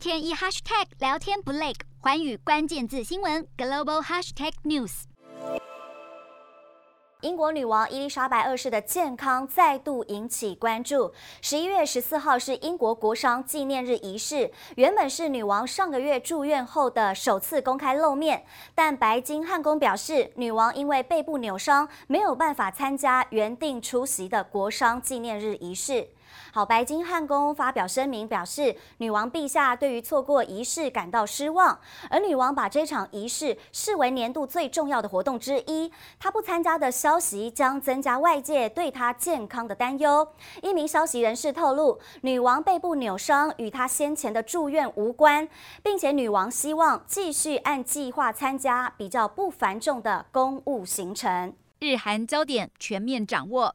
天一 hashtag 聊天不累，寰宇关键字新闻 global hashtag news。英国女王伊丽莎白二世的健康再度引起关注。十一月十四号是英国国殇纪念日仪式，原本是女王上个月住院后的首次公开露面，但白金汉宫表示，女王因为背部扭伤，没有办法参加原定出席的国殇纪念日仪式。好，白金汉宫发表声明表示，女王陛下对于错过仪式感到失望，而女王把这场仪式视为年度最重要的活动之一。她不参加的消息将增加外界对她健康的担忧。一名消息人士透露，女王背部扭伤与她先前的住院无关，并且女王希望继续按计划参加比较不繁重的公务行程。日韩焦点全面掌握。